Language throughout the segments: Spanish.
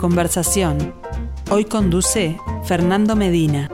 Conversación. Hoy conduce Fernando Medina.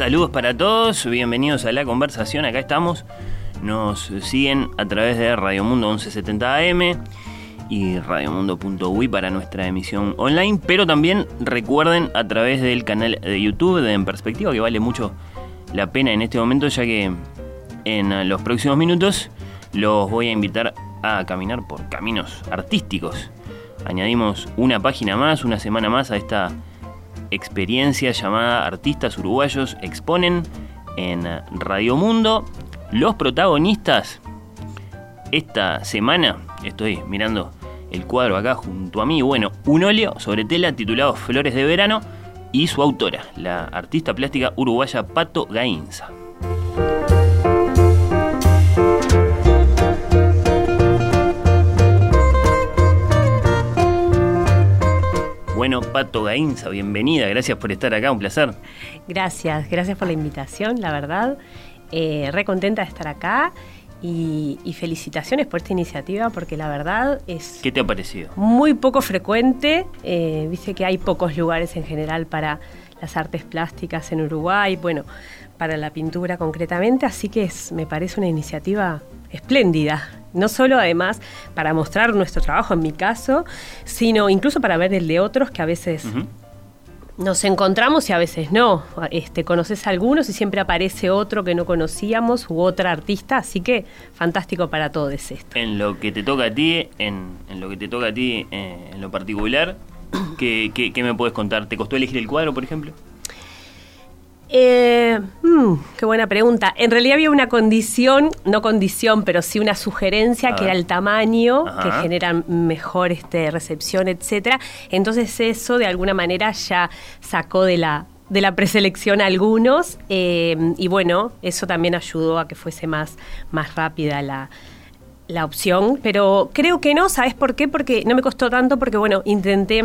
Saludos para todos, bienvenidos a la conversación, acá estamos. Nos siguen a través de Radio Mundo 1170 AM y radiomundo.uy para nuestra emisión online, pero también recuerden a través del canal de YouTube de En Perspectiva, que vale mucho la pena en este momento, ya que en los próximos minutos los voy a invitar a caminar por caminos artísticos. Añadimos una página más, una semana más a esta experiencia llamada Artistas Uruguayos Exponen en Radio Mundo. Los protagonistas esta semana, estoy mirando el cuadro acá junto a mí, bueno, un óleo sobre tela titulado Flores de Verano y su autora, la artista plástica uruguaya Pato Gainza. Bueno, Pato Gainza, bienvenida, gracias por estar acá, un placer. Gracias, gracias por la invitación, la verdad. Eh, re contenta de estar acá y, felicitaciones por esta iniciativa porque la verdad es... ¿Qué te ha parecido? Muy poco frecuente, eh, dice que hay pocos lugares en general para las artes plásticas en Uruguay, bueno, para la pintura concretamente, así que es, me parece una iniciativa espléndida. No solo además para mostrar nuestro trabajo en mi caso, sino incluso para ver el de otros que a veces nos encontramos y a veces no. Este, conoces a algunos y siempre aparece otro que no conocíamos u otra artista, así que fantástico para todos esto. En lo que te toca a ti, en, lo que te toca a ti eh, en lo particular, ¿qué, qué me puedes contar? ¿Te costó elegir el cuadro, por ejemplo? Eh, hmm, qué buena pregunta. En realidad había una condición, no condición, pero sí una sugerencia que era el tamaño, que genera mejor este, recepción, etcétera. Entonces eso de alguna manera ya sacó de la de la preselección a algunos eh, y bueno, eso también ayudó a que fuese más, más rápida la, la opción, pero creo que no, ¿sabes por qué? Porque no me costó tanto porque bueno, intenté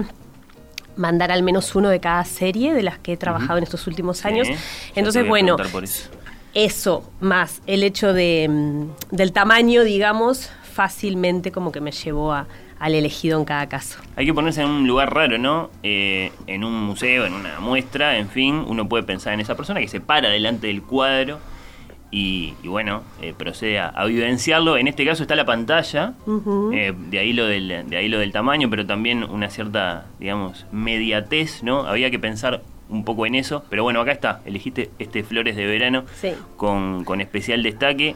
mandar al menos uno de cada serie de las que he trabajado en estos últimos años. Entonces, bueno, eso. más el hecho de, mm, del tamaño, digamos, fácilmente como que me llevó a, al elegido en cada caso. Hay que ponerse en un lugar raro, ¿no? Eh, en un museo, en una muestra, en fin, uno puede pensar en esa persona que se para delante del cuadro y, bueno, eh, procede a, vivenciarlo. En este caso está la pantalla, eh, de, ahí lo del, de ahí lo del tamaño, pero también una cierta, digamos, mediatez, ¿no? Había que pensar un poco en eso, pero bueno, acá está, elegiste este Flores de Verano con, con, especial destaque,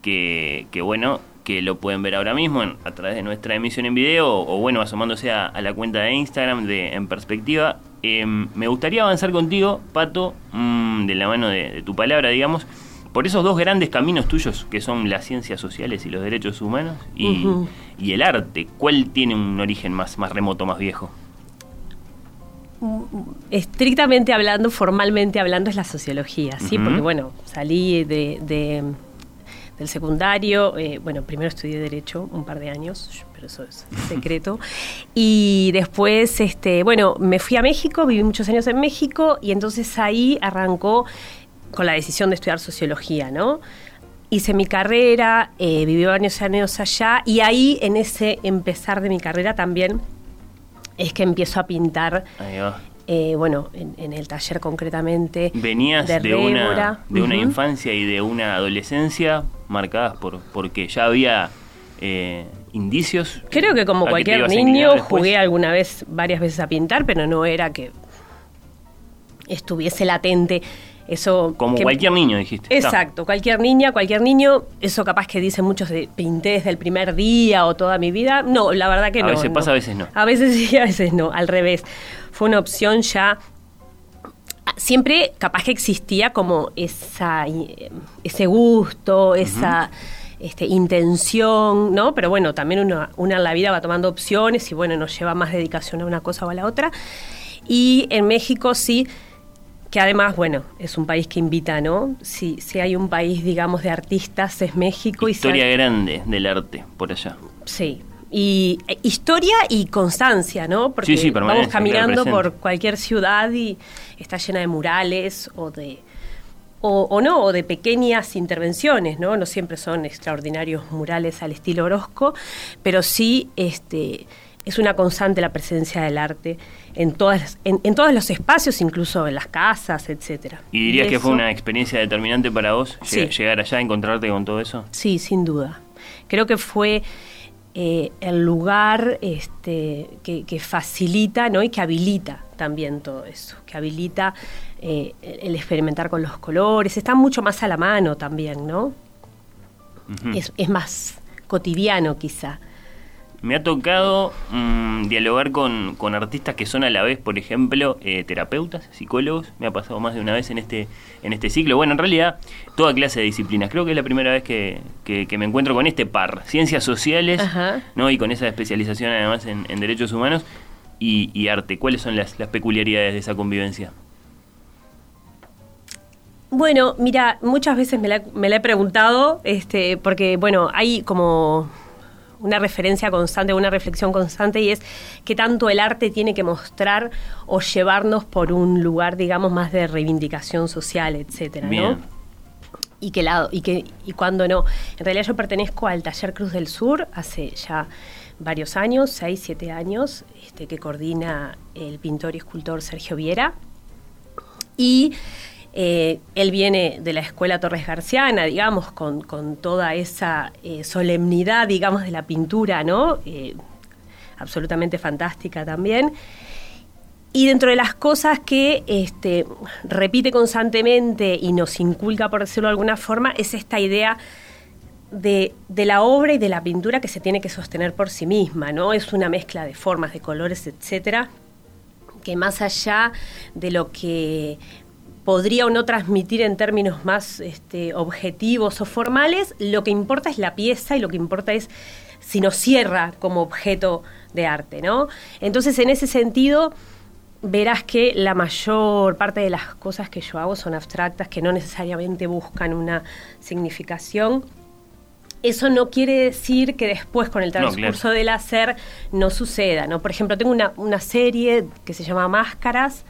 que, que, bueno, que lo pueden ver ahora mismo a través de nuestra emisión en video o, bueno, asomándose a, la cuenta de Instagram de En Perspectiva. Em, me gustaría avanzar contigo, Pato, mm, de la mano de tu palabra, digamos, por esos dos grandes caminos tuyos, que son las ciencias sociales y los derechos humanos, y, el arte, ¿cuál tiene un origen más, más remoto, más viejo? Estrictamente hablando, formalmente hablando, es la sociología, ¿sí? Porque, bueno, salí de, del secundario, eh, bueno, primero estudié Derecho un par de años, pero eso es secreto, y después, este, bueno, me fui a México, viví muchos años en México, y entonces ahí arrancó con la decisión de estudiar sociología, ¿no? Hice mi carrera, eh, viví varios años allá y ahí en ese empezar de mi carrera también es que empiezo a pintar. Eh, bueno, en, el taller concretamente. Venías de, una, de una infancia y de una adolescencia marcadas por porque ya había eh, indicios. Creo que como cualquier niño jugué alguna vez, varias veces a pintar, pero no era que estuviese latente eso Como cualquier niño, dijiste. Exacto, cualquier niña, cualquier niño. Eso capaz que dicen muchos de pinté desde el primer día o toda mi vida. No, la verdad que no. A veces pasa, a veces no. A veces sí, a veces no. Al revés. Fue una opción ya siempre capaz que existía como esa, ese gusto, esa este, intención, ¿no? Pero bueno, también uno, una en la vida va tomando opciones y bueno, nos lleva más dedicación a una cosa o a la otra. Y en México sí, que además, bueno, es un país que invita, ¿no? Si, si hay un país, digamos, de artistas, es México. Historia grande del arte por allá. Sí, y eh, historia y constancia, ¿no? Porque vamos caminando por cualquier ciudad y está llena de murales o de o, no, o de pequeñas intervenciones, ¿no? No siempre son extraordinarios murales al estilo Orozco, pero sí este, es una constante la presencia del arte en, todas, en, todos los espacios, incluso en las casas, etcétera. ¿Y dirías que fue una experiencia determinante para vos llegar allá, encontrarte con todo eso? Sí, sin duda. Creo que fue eh, el lugar este, que, facilita ¿no? y que habilita también todo eso, que habilita eh, el experimentar con los colores, está mucho más a la mano también, ¿no? es, es, más cotidiano quizá. Me ha tocado mm, dialogar con, artistas que son a la vez, por ejemplo, eh, terapeutas, psicólogos. Me ha pasado más de una vez en este, en este ciclo. Bueno, en realidad, toda clase de disciplinas. Creo que es la primera vez que, me encuentro con este par. Ciencias sociales, ¿no? Y con esa especialización además en, derechos humanos y, arte. ¿Cuáles son las, peculiaridades de esa convivencia? Bueno, mira, muchas veces me la, me la he preguntado, este, porque, bueno, hay como una referencia constante, una reflexión constante y es que tanto el arte tiene que mostrar o llevarnos por un lugar, digamos, más de reivindicación social, etcétera, ¿no? Y que lado, y que, y cuando no. En realidad yo pertenezco al Taller Cruz del Sur hace ya varios años, seis, siete años, este, que coordina el pintor y escultor Sergio Viera. Y eh, él viene de la escuela Torres Garciana, digamos, con, toda esa eh, solemnidad, digamos, de la pintura, ¿no? Eh, absolutamente fantástica también. Y dentro de las cosas que este, repite constantemente y nos inculca, por decirlo de alguna forma, es esta idea de, de, la obra y de la pintura que se tiene que sostener por sí misma, ¿no? Es una mezcla de formas, de colores, etcétera, que más allá de lo que podría o no transmitir en términos más este, objetivos o formales, lo que importa es la pieza y lo que importa es si nos cierra como objeto de arte, ¿no? Entonces, en ese sentido, verás que la mayor parte de las cosas que yo hago son abstractas, que no necesariamente buscan una significación. Eso no quiere decir que después, con el transcurso del hacer, no suceda, ¿no? Por ejemplo, tengo una, serie que se llama Máscaras,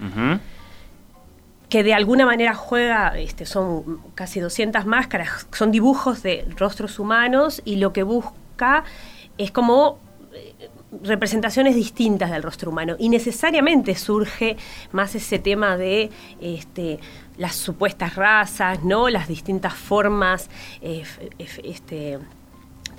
que de alguna manera juega, este, son casi 200 máscaras, son dibujos de rostros humanos y lo que busca es como eh, representaciones distintas del rostro humano. Y necesariamente surge más ese tema de este, las supuestas razas, no las distintas formas eh, este,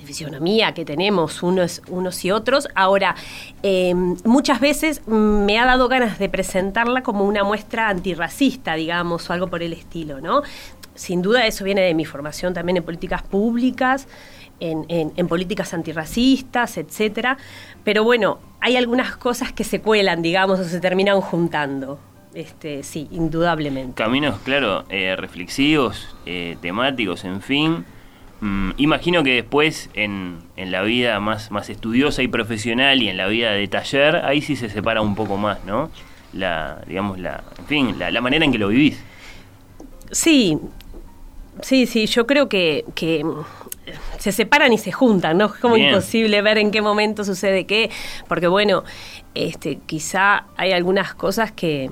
de fisionomía que tenemos unos, unos y otros. Ahora, em, muchas veces me ha dado ganas de presentarla como una muestra antirracista, digamos, o algo por el estilo, ¿no? Sin duda eso viene de mi formación también en políticas públicas, en, en, políticas antirracistas, etcétera. Pero bueno, hay algunas cosas que se cuelan, digamos, o se terminan juntando. Este, sí, indudablemente. Caminos, claro, eh, reflexivos, eh, temáticos, en fin. Mm, imagino que después en, en, la vida más, más estudiosa y profesional y en la vida de taller, ahí sí se separa un poco más, ¿no? La, digamos, la, en fin, la, manera en que lo vivís. Sí, sí, sí, yo creo que, que se separan y se juntan, ¿no? Es como imposible ver en qué momento sucede qué, porque bueno, este, quizá hay algunas cosas que,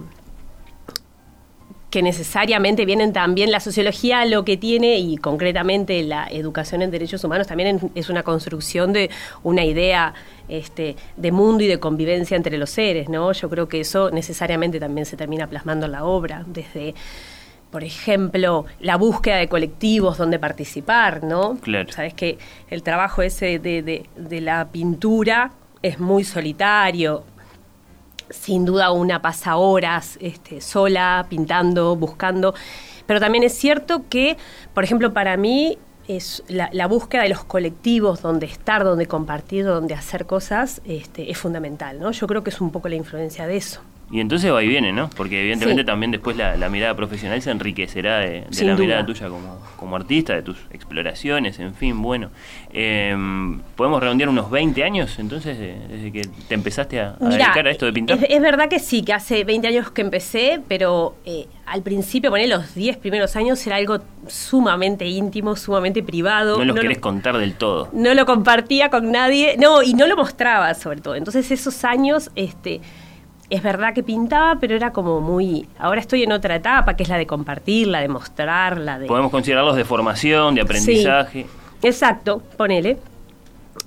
que necesariamente vienen también, la sociología lo que tiene y concretamente la educación en derechos humanos también es una construcción de una idea este, de mundo y de convivencia entre los seres, ¿no? Yo creo que eso necesariamente también se termina plasmando en la obra, desde por ejemplo, la búsqueda de colectivos donde participar, ¿no? Claro. Sabes que el trabajo ese de, de, de la pintura es muy solitario, sin duda una pasa horas este, sola, pintando, buscando, pero también es cierto que, por ejemplo, para mí es la, búsqueda de los colectivos donde estar, donde compartir, donde hacer cosas, este, es fundamental, ¿no? Yo creo que es un poco la influencia de eso. Y entonces va y viene, ¿no? Porque evidentemente también después la, mirada profesional se enriquecerá de, la mirada tuya como, como, artista, de tus exploraciones, en fin, bueno. Em, ¿Podemos redondear unos 20 años entonces desde que te empezaste a, dedicar a esto de pintar? Es, verdad que sí, que hace 20 años que empecé, pero eh, al principio, poner los 10 primeros años era algo sumamente íntimo, sumamente privado. No lo querés contar del todo. No lo compartía con nadie, no, y no lo mostraba sobre todo. Entonces esos años, este es verdad que pintaba, pero era como muy... Ahora estoy en otra etapa, que es la de compartir, la de mostrar, la de... Podemos considerarlos de formación, de aprendizaje. exacto, ponele.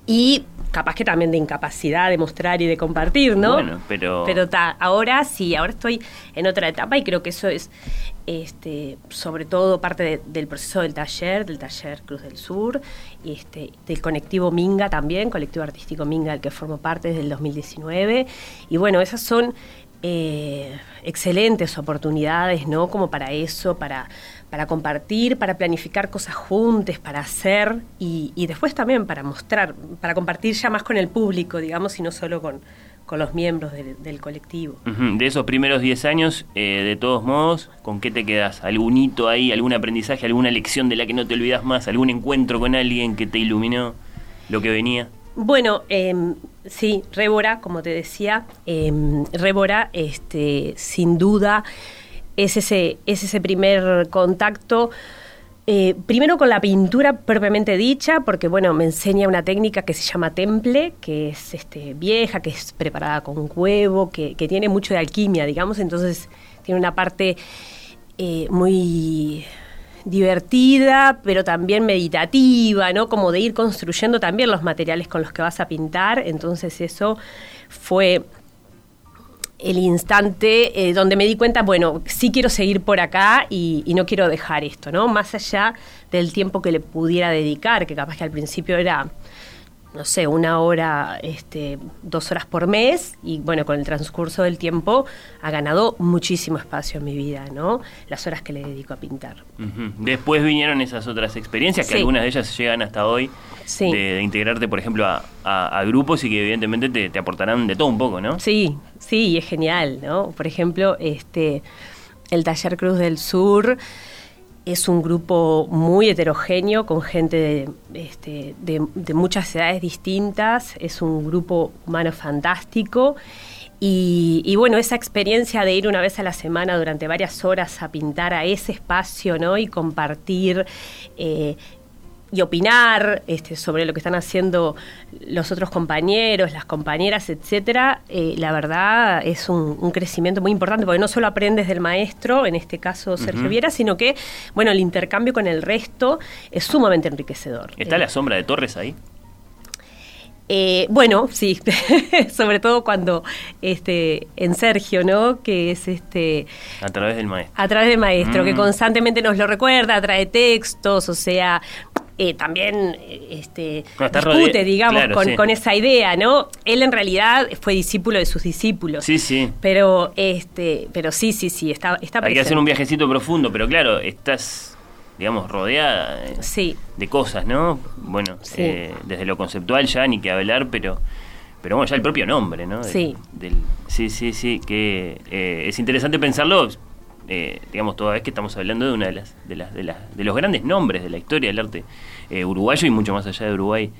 Y capaz que también de incapacidad de mostrar y de compartir, ¿no? Bueno, pero... Pero ahora sí, ahora estoy en otra etapa y creo que eso es, este, sobre todo parte del proceso del taller, del taller Cruz del Sur, y este, del colectivo Minga también, colectivo artístico Minga, al que formo parte desde el 2019. Y bueno, esas son eh, excelentes oportunidades, ¿no? Como para eso, para para compartir, para planificar cosas juntas, para hacer y, después también para mostrar, para compartir ya más con el público, digamos, y no solo con, con los miembros del, colectivo. De esos primeros 10 años, eh, de todos modos, ¿con qué te quedas? ¿Algún hito ahí, algún aprendizaje, alguna lección de la que no te olvidas más, algún encuentro con alguien que te iluminó lo que venía? Bueno, eh, sí, Rébora, como te decía, eh, Rébora, este, sin duda es ese, es ese primer contacto. Eh, primero con la pintura propiamente dicha, porque bueno, me enseña una técnica que se llama temple, que es este, vieja, que es preparada con huevo, que, tiene mucho de alquimia, digamos, entonces tiene una parte eh, muy divertida, pero también meditativa, ¿no? Como de ir construyendo también los materiales con los que vas a pintar, entonces eso fue el instante eh, donde me di cuenta, bueno, sí quiero seguir por acá y, no quiero dejar esto, ¿no? Más allá del tiempo que le pudiera dedicar, que capaz que al principio era, no sé, una hora, este, dos horas por mes, y bueno, con el transcurso del tiempo ha ganado muchísimo espacio en mi vida, ¿no? Las horas que le dedico a pintar. Después vinieron esas otras experiencias, que algunas de ellas llegan hasta hoy, de, integrarte, por ejemplo, a, grupos y que evidentemente te, te aportarán de todo un poco, ¿no? Sí, Sí, es genial, ¿no? Por ejemplo, este, el Taller Cruz del Sur es un grupo muy heterogéneo, con gente de, este, de, muchas edades distintas, es un grupo humano fantástico. Y, bueno, esa experiencia de ir una vez a la semana durante varias horas a pintar a ese espacio, ¿no? Y compartir eh, y opinar este, sobre lo que están haciendo los otros compañeros, las compañeras, etcétera, eh, la verdad es un, crecimiento muy importante, porque no solo aprendes del maestro, en este caso Sergio Viera, sino que, bueno, el intercambio con el resto es sumamente enriquecedor. ¿Está la sombra de Torres ahí? Eh, bueno, sí, sobre todo cuando este en Sergio, ¿no? Que es este a través del maestro. A través del maestro, que mm. constantemente nos lo recuerda, trae textos, o sea, eh, también eh, este, discute, digamos, con, esa idea, ¿no? Él en realidad fue discípulo de sus discípulos. Sí, sí. Pero, este, pero sí, sí, sí, está, está Hay que hacer un viajecito profundo, pero claro, estás, digamos, rodeada de, cosas, ¿no? Bueno, eh, desde lo conceptual ya ni que hablar, pero pero bueno, ya el propio nombre, ¿no? sí. sí, sí, sí, que es interesante pensarlo eh, digamos, toda vez que estamos hablando de una de las, de las, de las, de los grandes nombres de la historia del arte eh, uruguayo y mucho más allá de Uruguay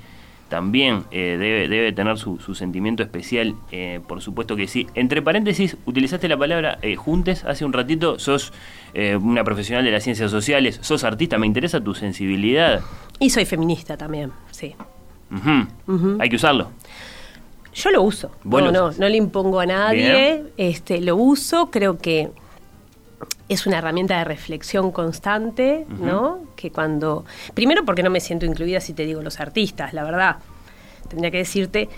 también eh, debe, debe tener su, sentimiento especial, por supuesto que sí. Entre paréntesis, utilizaste la palabra juntes hace un ratito, sos una profesional de las ciencias sociales, sos artista, me interesa tu sensibilidad. Y soy feminista también, sí. Hay que usarlo. Yo lo uso. Bueno, no, no, no le impongo a nadie, este, lo uso, creo que es una herramienta de reflexión constante, ¿no? Que cuando. Primero, porque no me siento incluida si te digo los artistas, la verdad. Tendría que decirte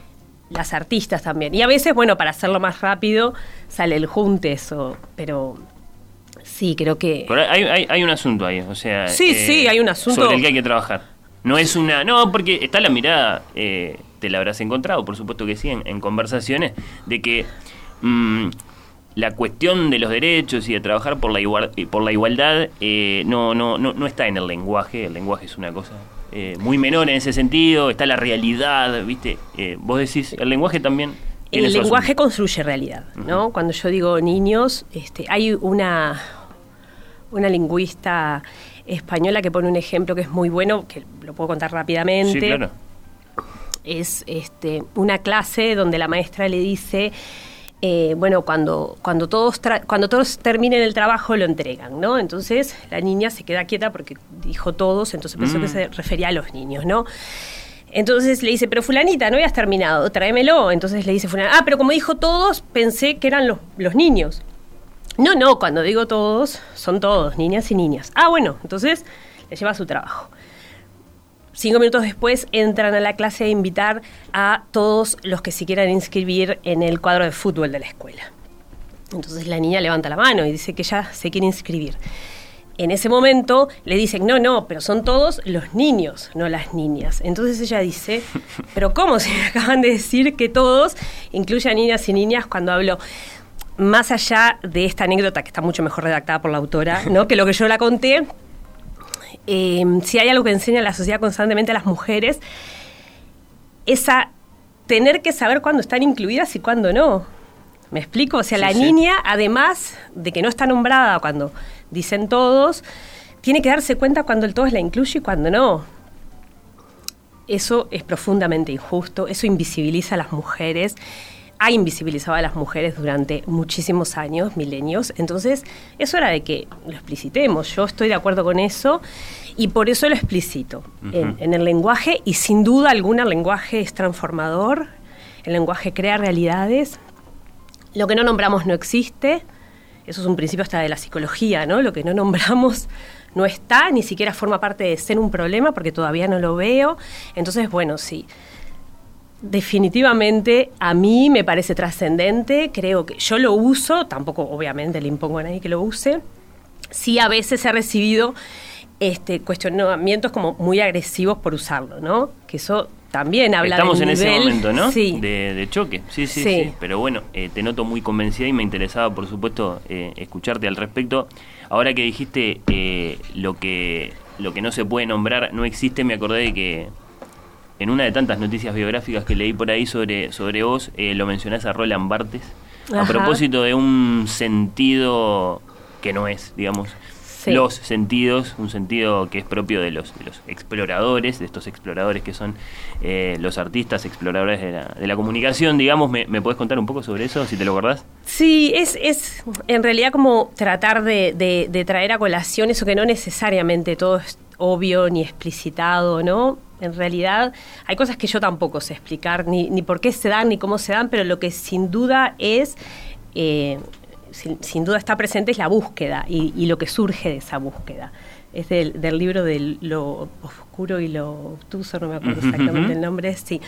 las artistas también. Y a veces, bueno, para hacerlo más rápido, sale el juntes, o, pero sí, creo que. hay, hay, un asunto ahí, o sea. Sí, sí, eh, hay un asunto. Sobre el que hay que trabajar. No es una. No, porque está la mirada, eh, te la habrás encontrado, por supuesto que sí, en, conversaciones, de que. Mm, la cuestión de los derechos y de trabajar por la, igual, por la igualdad eh, no, no, no, no está en el lenguaje, el lenguaje es una cosa eh, muy menor en ese sentido, está la realidad, ¿viste? Eh, vos decís, el lenguaje también El lenguaje construye realidad, ¿no? Cuando yo digo niños, este, hay una, una lingüista española que pone un ejemplo que es muy bueno, que lo puedo contar rápidamente. Sí, claro. Es este, una clase donde la maestra le dice, eh, bueno, cuando, cuando, todos cuando todos terminen el trabajo lo entregan, ¿no? Entonces la niña se queda quieta porque dijo todos, entonces pensó que mm. se refería a los niños, ¿no? Entonces le dice, pero fulanita, no habías terminado, tráemelo. Entonces le dice fulanita, ah, pero como dijo todos, pensé que eran los, los niños. No, no, cuando digo todos, son todos, niñas y niñas. Ah, bueno, entonces le lleva su trabajo. Cinco minutos después entran a la clase a invitar a todos los que se quieran inscribir en el cuadro de fútbol de la escuela. Entonces la niña levanta la mano y dice que ya se quiere inscribir. En ese momento le dicen, no, no, pero son todos los niños, no las niñas. Entonces ella dice, pero ¿cómo se acaban de decir que todos, incluye a niñas y niñas, cuando hablo más allá de esta anécdota que está mucho mejor redactada por la autora, ¿no? que lo que yo la conté, em, si hay algo que enseña la sociedad constantemente a las mujeres, es a tener que saber cuándo están incluidas y cuándo no. ¿Me explico? O sea, la niña, además de que no está nombrada cuando dicen todos, tiene que darse cuenta cuando el todos la incluye y cuando no. Eso es profundamente injusto, eso invisibiliza a las mujeres ha invisibilizado a las mujeres durante muchísimos años, milenios. Entonces, es hora de que lo explicitemos. Yo estoy de acuerdo con eso y por eso lo explicito en, el lenguaje y sin duda alguna el lenguaje es transformador, el lenguaje crea realidades. Lo que no nombramos no existe. Eso es un principio hasta de la psicología, ¿no? Lo que no nombramos no está, ni siquiera forma parte de ser un problema porque todavía no lo veo. Entonces, bueno, sí definitivamente a mí me parece trascendente, creo que yo lo uso, tampoco obviamente le impongo a nadie que lo use, sí a veces he recibido este, cuestionamientos como muy agresivos por usarlo, ¿no? Que eso también habla Estamos en ese momento, ¿no? Sí. De, choque, sí, sí, sí, Pero bueno, eh, te noto muy convencida y me interesaba, por supuesto, eh, escucharte al respecto. Ahora que dijiste eh, lo que lo que no se puede nombrar no existe, me acordé de que en una de tantas noticias biográficas que leí por ahí sobre, sobre vos, eh, lo mencionás a Roland Barthes, a propósito de un sentido que no es, digamos, los sentidos, un sentido que es propio de los, de los exploradores, de estos exploradores que son eh, los artistas exploradores de la, de la comunicación, digamos, ¿me, ¿me podés contar un poco sobre eso, si te lo acordás? Sí, es, es en realidad como tratar de, de, de traer a colación eso que no necesariamente todo es obvio ni explicitado, ¿no? En realidad hay cosas que yo tampoco sé explicar, ni, ni por qué se dan, ni cómo se dan, pero lo que sin duda es, eh, sin, duda está presente es la búsqueda y, lo que surge de esa búsqueda. Es del, libro de lo oscuro y lo obtuso, no me acuerdo exactamente el nombre, sí.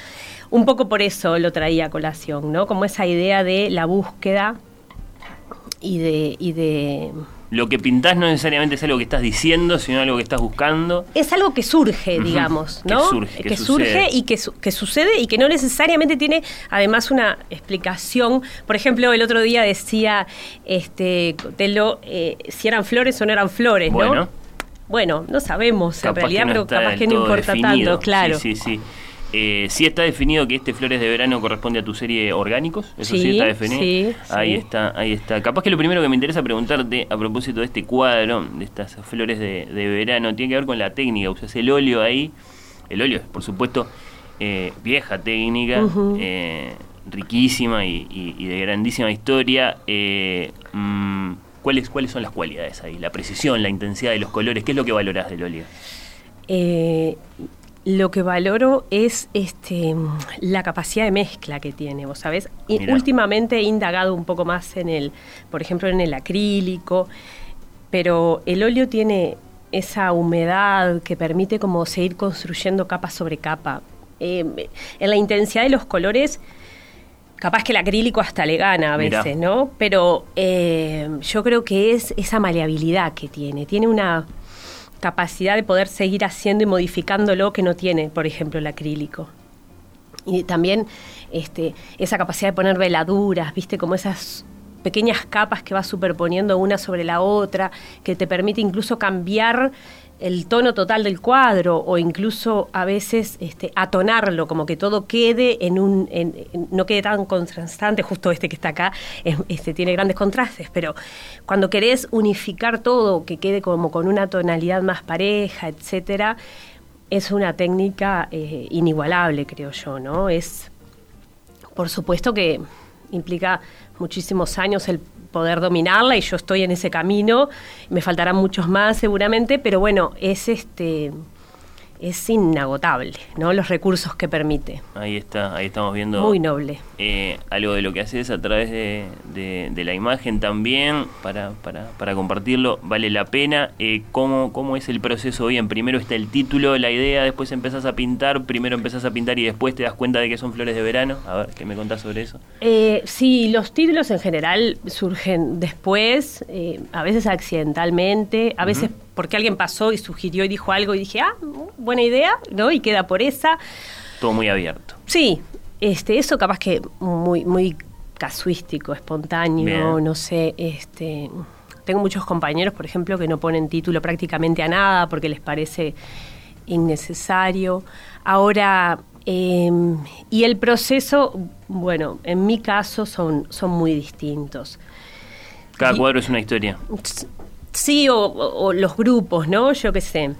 Un poco por eso lo traía a colación, ¿no? Como esa idea de la búsqueda y de, y de lo que pintás no necesariamente es algo que estás diciendo, sino algo que estás buscando. Es algo que surge, digamos, ¿no? Que surge, que, surge y que, que, sucede y que no necesariamente tiene además una explicación. Por ejemplo, el otro día decía este Telo eh, si eran flores o no eran flores, ¿no? Bueno, no sabemos en realidad, pero capaz que no importa tanto, claro. Sí, sí, sí. Eh, sí está definido que este Flores de Verano corresponde a tu serie Orgánicos, eso sí, está definido. ahí está, ahí está. Capaz que lo primero que me interesa preguntarte a propósito de este cuadro, de estas flores de, verano, tiene que ver con la técnica. Usas el óleo ahí, el óleo es por supuesto eh, vieja técnica, eh, riquísima y, de grandísima historia. Mm, ¿cuáles, ¿Cuáles son las cualidades ahí? La precisión, la intensidad de los colores, ¿qué es lo que valorás del óleo? Eh, lo que valoro es este la capacidad de mezcla que tiene, vos sabés. Y últimamente he indagado un poco más en el, por ejemplo, en el acrílico, pero el óleo tiene esa humedad que permite como seguir construyendo capa sobre capa. Eh, en la intensidad de los colores, capaz que el acrílico hasta le gana a veces, ¿no? Pero eh, yo creo que es esa maleabilidad que tiene. Tiene una capacidad de poder seguir haciendo y modificando lo que no tiene, por ejemplo, el acrílico. Y también este, esa capacidad de poner veladuras, viste, como esas pequeñas capas que vas superponiendo una sobre la otra, que te permite incluso cambiar el tono total del cuadro o incluso a veces este, atonarlo, como que todo quede en un, no quede tan contrastante, justo este que está acá, este, tiene grandes contrastes, pero cuando querés unificar todo, que quede como con una tonalidad más pareja, etcétera, es una técnica eh, inigualable, creo yo, ¿no? Es, por supuesto que implica muchísimos años el poder dominarla y yo estoy en ese camino, me faltarán muchos más seguramente, pero bueno, es este es inagotable, ¿no? Los recursos que permite. Ahí está, ahí estamos viendo. Muy noble. Eh, algo de lo que haces a través de, de, la imagen también, para, para, para, compartirlo, vale la pena. Eh, ¿cómo, ¿Cómo es el proceso bien? Primero está el título, la idea, después empezás a pintar, primero empezás a pintar y después te das cuenta de que son flores de verano. A ver, ¿qué me contás sobre eso? Eh, sí, los títulos en general surgen después, eh, a veces accidentalmente, a veces porque alguien pasó y sugirió y dijo algo y dije, ah, buena idea, ¿no? Y queda por esa. Todo muy abierto. Sí, este, eso capaz que muy, muy casuístico, espontáneo, no sé, este. Tengo muchos compañeros, por ejemplo, que no ponen título prácticamente a nada porque les parece innecesario. Ahora, em, y el proceso, bueno, en mi caso son, son muy distintos. Cada cuadro es una historia. Sí, o, los grupos, ¿no? Yo qué sé.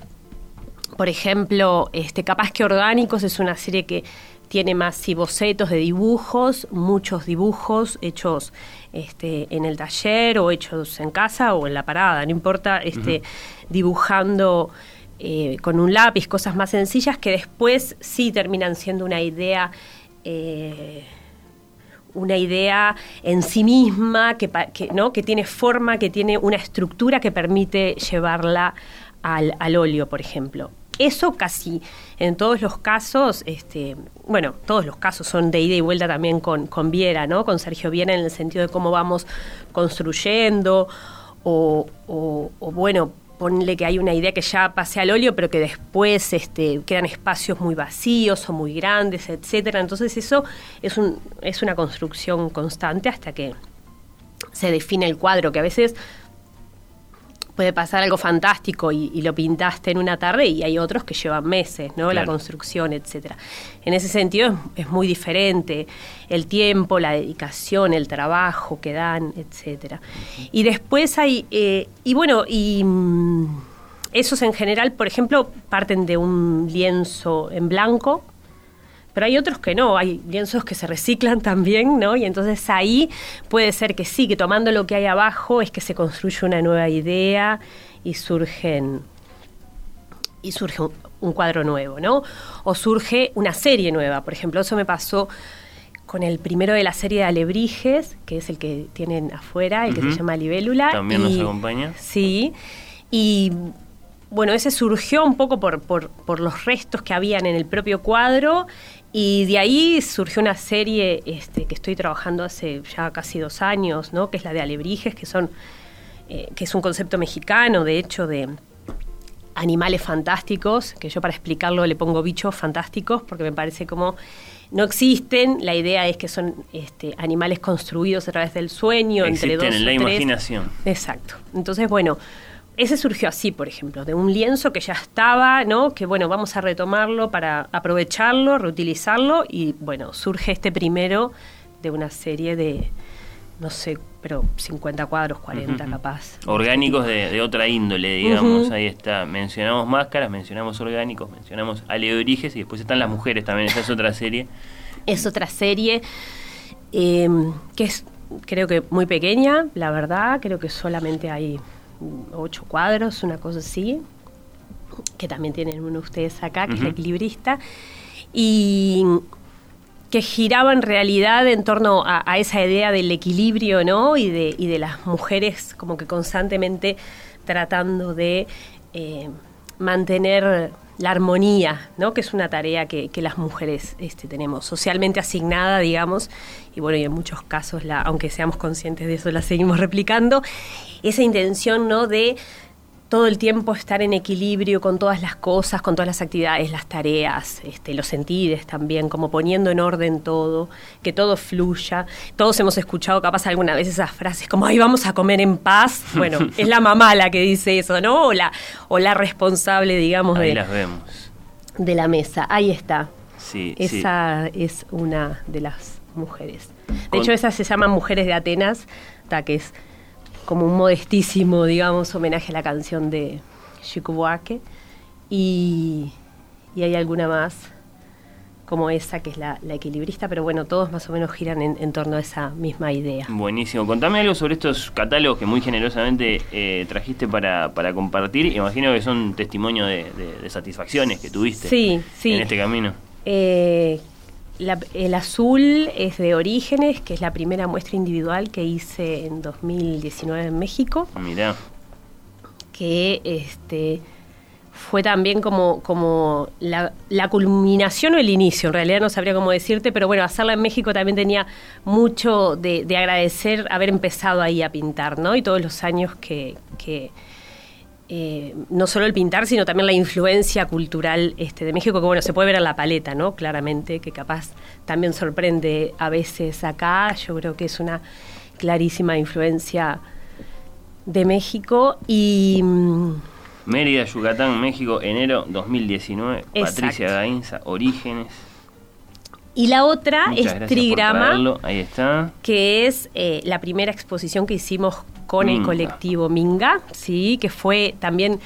Por ejemplo, este, Capaz que Orgánicos es una serie que tiene más bocetos de dibujos, muchos dibujos hechos este, en el taller o hechos en casa o en la parada, no importa, este, dibujando eh, con un lápiz, cosas más sencillas que después sí terminan siendo una idea. Eh, una idea en sí misma, que, ¿no? que tiene forma, que tiene una estructura que permite llevarla al, al óleo, por ejemplo. Eso casi en todos los casos, este, bueno, todos los casos son de ida y vuelta también con, con Viera, ¿no? Con Sergio Viera en el sentido de cómo vamos construyendo o, o, o bueno, ponle que hay una idea que ya pase al óleo, pero que después este, quedan espacios muy vacíos o muy grandes, etcétera. Entonces eso es, un, es una construcción constante hasta que se define el cuadro, que a veces puede pasar algo fantástico y, lo pintaste en una tarde y hay otros que llevan meses, ¿no? La construcción, etcétera. En ese sentido es, muy diferente el tiempo, la dedicación, el trabajo que dan, etcétera. Y después hay, eh, y bueno, y mm, esos en general, por ejemplo, parten de un lienzo en blanco, pero hay otros que no, hay lienzos que se reciclan también, ¿no? Y entonces ahí puede ser que sí, que tomando lo que hay abajo es que se construye una nueva idea y surgen y surge un, cuadro nuevo, ¿no? O surge una serie nueva, por ejemplo, eso me pasó con el primero de la serie de Alebrijes, que es el que tienen afuera, el que se llama Libélula. También nos acompaña. Sí, y bueno, ese surgió un poco por, por, por, los restos que habían en el propio cuadro y de ahí surgió una serie este, que estoy trabajando hace ya casi dos años, ¿no? que es la de Alebrijes, que, son, eh, que es un concepto mexicano, de hecho, de animales fantásticos, que yo para explicarlo le pongo bichos fantásticos, porque me parece como no existen, la idea es que son este, animales construidos a través del sueño, entre dos en la imaginación. Exacto. Entonces, bueno, ese surgió así, por ejemplo, de un lienzo que ya estaba, ¿no? Que bueno, vamos a retomarlo para aprovecharlo, reutilizarlo y bueno, surge este primero de una serie de, no sé, pero 50 cuadros, 40 capaz. Orgánicos de, otra índole, digamos, ahí está. Mencionamos máscaras, mencionamos orgánicos, mencionamos alebrijes y después están las mujeres también, esa es otra serie. Es otra serie em, que es, creo que muy pequeña, la verdad, creo que solamente hay ocho cuadros, una cosa así, que también tienen uno ustedes acá, que es el equilibrista, y que giraba en realidad en torno a, esa idea del equilibrio, ¿no? Y de, y de las mujeres como que constantemente tratando de eh, mantener la armonía, ¿no? que es una tarea que, las mujeres este, tenemos socialmente asignada, digamos, y bueno, y en muchos casos, la, aunque seamos conscientes de eso, la seguimos replicando, esa intención ¿no? de todo el tiempo estar en equilibrio con todas las cosas, con todas las actividades, las tareas, este, los sentidos también, como poniendo en orden todo, que todo fluya. Todos hemos escuchado capaz alguna vez esas frases como, ay, vamos a comer en paz. Bueno, es la mamá la que dice eso, ¿no? O la, o la responsable, digamos, Ahí de, las vemos. de la mesa. Ahí está. Sí, Esa es una de las mujeres. De Con- hecho, esas se llaman Mujeres de Atenas, que es como un modestísimo, digamos, homenaje a la canción de Chico Buarque. Y, y hay alguna más como esa, que es la, la equilibrista, pero bueno, todos más o menos giran en, en torno a esa misma idea. Buenísimo. Contame algo sobre estos catálogos que muy generosamente eh, trajiste para, para compartir. Imagino que son testimonio de, de- de satisfacciones que tuviste Sí, sí. en este camino. Eh, la- el azul es de Orígenes, que es la primera muestra individual que hice en 2019 en México. Mirá. que este fue también como, como la, la culminación o el inicio, en realidad no sabría cómo decirte, pero bueno, hacerla en México también tenía mucho de, de agradecer haber empezado ahí a pintar, ¿no? Y todos los años que, que eh, no solo el pintar, sino también la influencia cultural este, de México, que bueno, se puede ver en la paleta, ¿no? Claramente, que capaz también sorprende a veces acá, yo creo que es una clarísima influencia de México y mm, Mérida, Yucatán, México, enero 2019. Exacto. Patricia Gainza, Orígenes. Y la otra Muchas es Trigrama. Ahí está. que es eh, la primera exposición que hicimos con el colectivo Minga, sí, que fue también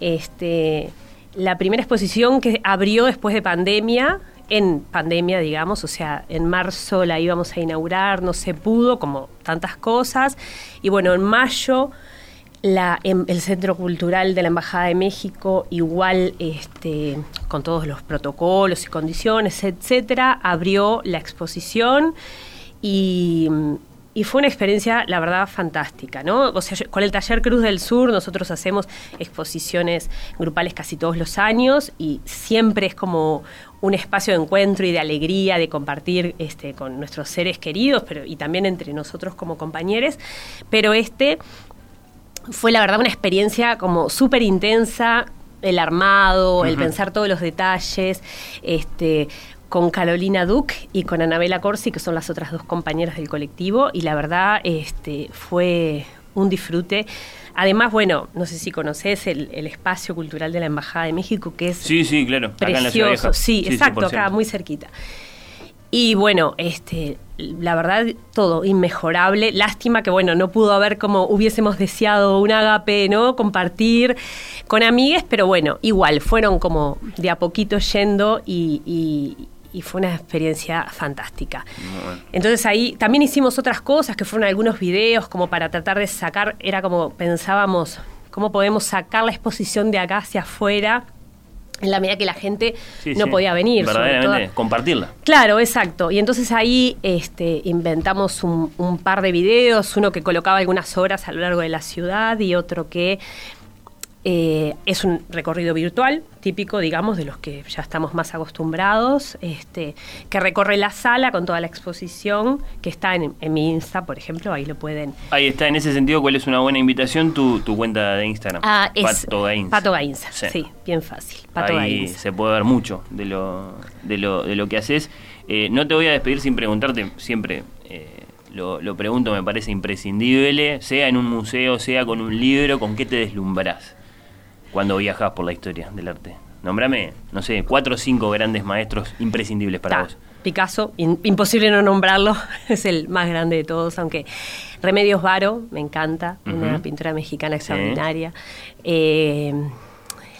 este la primera exposición que abrió después de pandemia, en pandemia, digamos, o sea, en marzo la íbamos a inaugurar, no se pudo, como tantas cosas, y bueno, en mayo em- el Centro Cultural de la Embajada de México, igual este, con todos los protocolos y condiciones, etcétera, abrió la exposición y, fue una experiencia, la verdad, fantástica, ¿no? Con el Taller Cruz del Sur nosotros hacemos exposiciones grupales casi todos los años y siempre es como un espacio de encuentro y de alegría, de compartir este, con nuestros seres queridos, pero y también entre nosotros como compañeros. Pero este fue la verdad una experiencia como súper intensa, el armado, el pensar todos los detalles, este con Carolina Duque y con Anabela Corsi, que son las otras dos compañeras del colectivo, y la verdad este, fue un disfrute. Además, bueno, no sé si conoces el, el espacio cultural de la Embajada de México, que es Sí, sí, claro. Acá en la Ciudad precioso. Vieja. Sí, exacto, 100%. acá, muy cerquita. Y bueno, este, la verdad, todo inmejorable. Lástima que, bueno, no pudo haber como hubiésemos deseado un agape, ¿no? Compartir con amigues, pero bueno, igual, fueron como de a poquito yendo y, y- y fue una experiencia fantástica. Bueno. Entonces ahí también hicimos otras cosas, que fueron algunos videos como para tratar de sacar, era como pensábamos, cómo podemos sacar la exposición de acá hacia afuera en la medida que la gente Sí, no sí. podía venir. Verdaderamente, compartirla. Claro, exacto. Y entonces ahí este, inventamos un, un par de videos, uno que colocaba algunas horas a lo largo de la ciudad y otro que eh, es un recorrido virtual, típico, digamos, de los que ya estamos más acostumbrados, este, que recorre la sala con toda la exposición, que está en, en mi Insta, por ejemplo, ahí lo pueden... Ahí está, en ese sentido, ¿cuál es una buena invitación? Tu, tu cuenta de Instagram. Ah, es Pato Gainza. Pato Gainza, Sí. sí, bien fácil. Pato Ahí Gainza. se puede ver mucho de lo, de lo, de lo que haces. Eh, no te voy a despedir sin preguntarte, siempre eh, lo, lo pregunto, me parece imprescindible, sea en un museo, sea con un libro, ¿con qué te deslumbras cuando viajas por la historia del arte? Nombrame, no sé, cuatro o cinco grandes maestros imprescindibles para Ta, vos. Picasso, in- imposible no nombrarlo, es el más grande de todos, aunque Remedios Varo, me encanta, una pintura mexicana extraordinaria. Eh,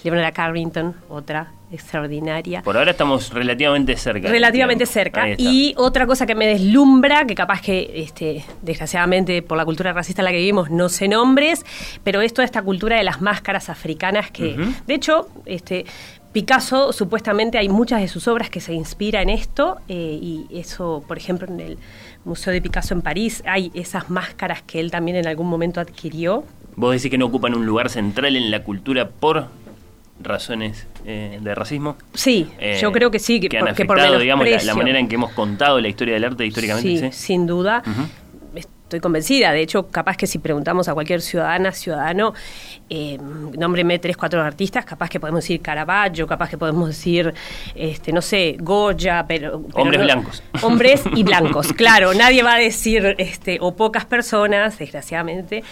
Leonora Carrington, otra extraordinaria. Por ahora estamos relativamente cerca. Relativamente digamos. cerca. Y otra cosa que me deslumbra, que capaz que, este, desgraciadamente, por la cultura racista en la que vivimos, no sé nombres, pero es toda esta cultura de las máscaras africanas que, de hecho, este, Picasso, supuestamente, hay muchas de sus obras que se inspira en esto, eh, y eso, por ejemplo, en el Museo de Picasso en París, hay esas máscaras que él también en algún momento adquirió. ¿Vos decís que no ocupan un lugar central en la cultura por razones eh, de racismo? Sí, Eh, yo creo que sí, que, que han por- que por afectado, digamos, la, manera en que hemos contado la historia del arte históricamente. Sí, Sí, sin duda. Estoy convencida. De hecho, capaz que si preguntamos a cualquier ciudadana, ciudadano, eh, nómbreme tres, cuatro artistas, capaz que podemos decir Caravaggio, capaz que podemos decir, este, no sé, Goya, pero... hombres blancos. Hombres y blancos, claro. Nadie va a decir, este, o pocas personas, desgraciadamente,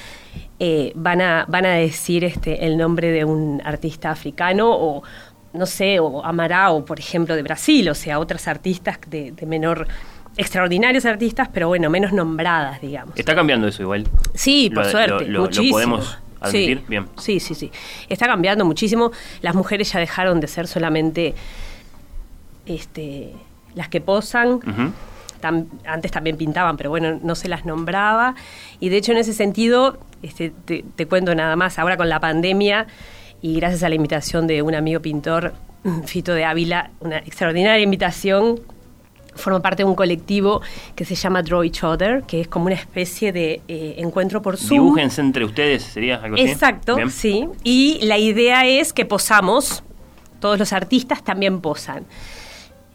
eh, van, a, van a decir este, el nombre de un artista africano o no sé, o Amarao, por ejemplo, de Brasil, o sea, otras artistas de, menor extraordinarios artistas, pero bueno, menos nombradas, digamos. Está cambiando eso igual. Sí, por suerte. Lo, muchísimo. podemos admitir sí, bien. Sí, sí, sí. Está cambiando muchísimo. Las mujeres ya dejaron de ser solamente este, las que posan. antes también pintaban, pero bueno, no se las nombraba. Y de hecho, en ese sentido, este, te cuento nada más, ahora con la pandemia y gracias a la invitación de un amigo pintor, Fito de Ávila, una extraordinaria invitación, forma parte de un colectivo que se llama Draw Each Other, que es como una especie de eh, encuentro por Zoom. Dibújense entre ustedes, sería algo así. Exacto, sí. Y la idea es que posamos, todos los artistas también posan.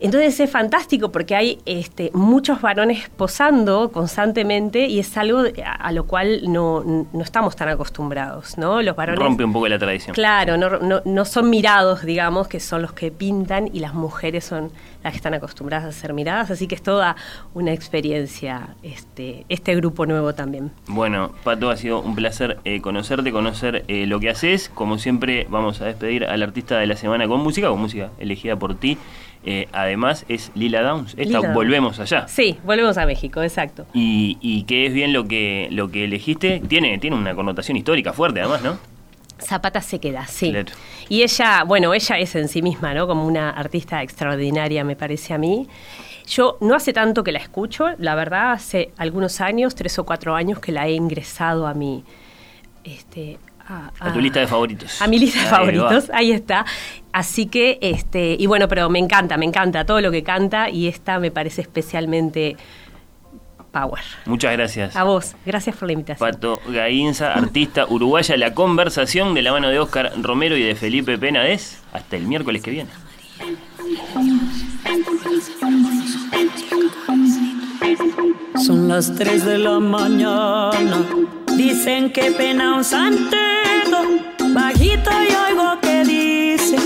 Entonces es fantástico porque hay este, muchos varones posando constantemente y es algo a, lo cual no, estamos tan acostumbrados, ¿no? Los varones... Rompe un poco la tradición. Claro, no, no, son mirados, digamos, que son los que pintan y las mujeres son las que están acostumbradas a ser miradas, así que es toda una experiencia este, este grupo nuevo también. Bueno, Pato, ha sido un placer eh, conocerte, conocer eh, lo que haces. Como siempre, vamos a despedir al artista de la semana con música, con música elegida por ti. Eh, además es Lila Downs. Esta volvemos allá. Sí, volvemos a México, exacto. Y, y que es bien lo que, lo que elegiste. Tiene, tiene una connotación histórica fuerte, además, ¿no? Zapata se queda, sí. Y ella, bueno, ella es en sí misma, ¿no? Como una artista extraordinaria, me parece a mí. Yo no hace tanto que la escucho, la verdad, hace algunos años, tres o cuatro años, que la he ingresado a mi, este, a, tu lista de favoritos. A mi lista de favoritos, ahí está. Así que, este, y bueno, pero me encanta, me encanta todo lo que canta y esta me parece especialmente power. Muchas gracias. A vos, gracias por la invitación. Pato Gainza, artista uruguaya, la conversación de la mano de Oscar Romero y de Felipe Penades. Hasta el miércoles que viene. Son las 3 de la mañana Dicen que pena un santeto, bajito y oigo que dice: